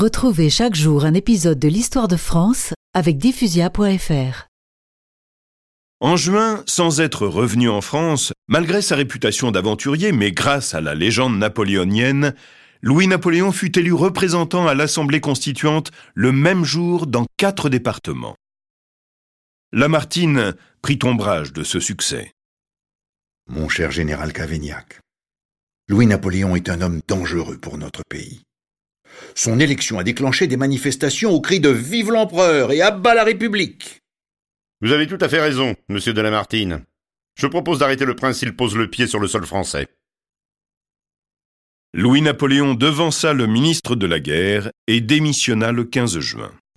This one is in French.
Retrouvez chaque jour un épisode de l'histoire de France avec diffusia.fr. En juin, sans être revenu en France, malgré sa réputation d'aventurier, mais grâce à la légende napoléonienne, Louis-Napoléon fut élu représentant à l'Assemblée constituante le même jour dans quatre départements. Lamartine prit ombrage de ce succès. Mon cher général Cavaignac, Louis-Napoléon est un homme dangereux pour notre pays. Son élection a déclenché des manifestations au cri de Vive l'empereur et abat la République. Vous avez tout à fait raison, monsieur de Lamartine. Je propose d'arrêter le prince s'il pose le pied sur le sol français. Louis-Napoléon devança le ministre de la Guerre et démissionna le 15 juin.